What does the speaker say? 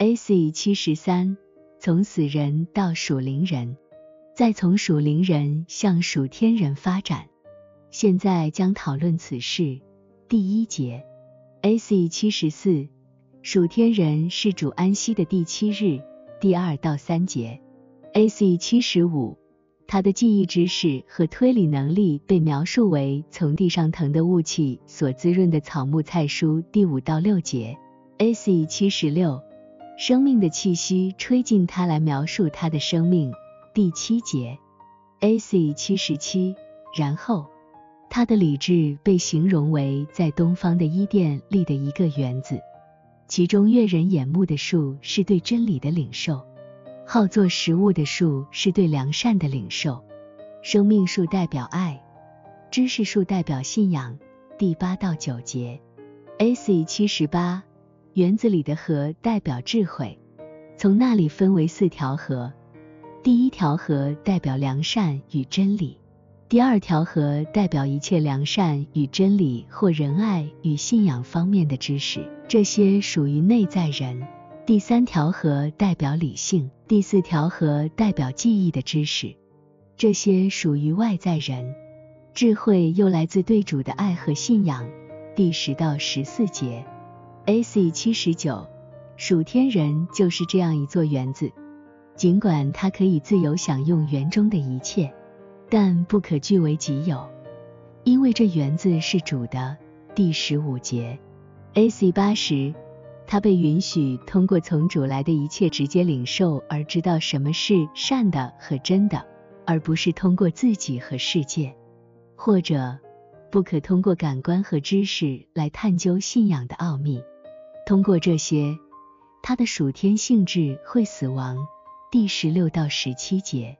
AC 七十三，从死人到属灵人，再从属灵人向属天人发展。现在将讨论此事。第一节，AC 七十四，属天人是主安息的第七日，第二到三节。AC 七十五。他的记忆知识和推理能力被描述为从地上腾的雾气所滋润的草木菜蔬。第五到六节，AC 七十六，生命的气息吹进他来描述他的生命。第七节，AC 七十七，然后他的理智被形容为在东方的伊甸立的一个园子，其中悦人眼目的树是对真理的领受。好做食物的树是对良善的领受，生命树代表爱，知识树代表信仰。第八到九节，AC 七十八，园子里的河代表智慧，从那里分为四条河，第一条河代表良善与真理，第二条河代表一切良善与真理或仁爱与信仰方面的知识，这些属于内在人。第三条河代表理性，第四条河代表记忆的知识，这些属于外在人。智慧又来自对主的爱和信仰。第十到十四节，AC 七十九，属天人就是这样一座园子，尽管它可以自由享用园中的一切，但不可据为己有，因为这园子是主的。第十五节，AC 八十。他被允许通过从主来的一切直接领受而知道什么是善的和真的，而不是通过自己和世界，或者不可通过感官和知识来探究信仰的奥秘。通过这些，他的属天性质会死亡。第十六到十七节